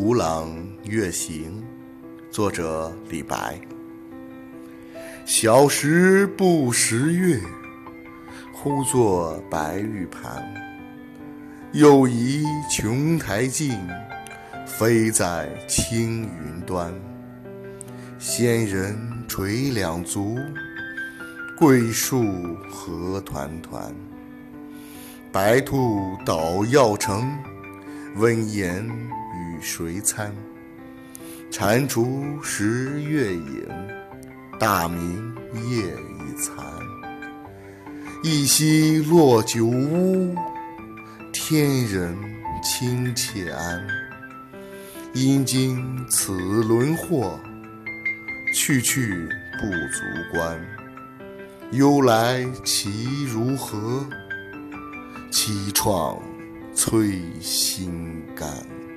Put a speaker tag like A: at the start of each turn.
A: 古朗月行，作者李白。小时不识月，呼作白玉盘。又疑琼台镜，飞在青云端。仙人垂两足，桂树何团团。白兔捣药成，温言与谁餐？蟾蜍蚀月影，大明夜已残。一夕落九乌，天人清且安。因经此轮祸，去去不足观。忧来其如何？凄怆摧心肝。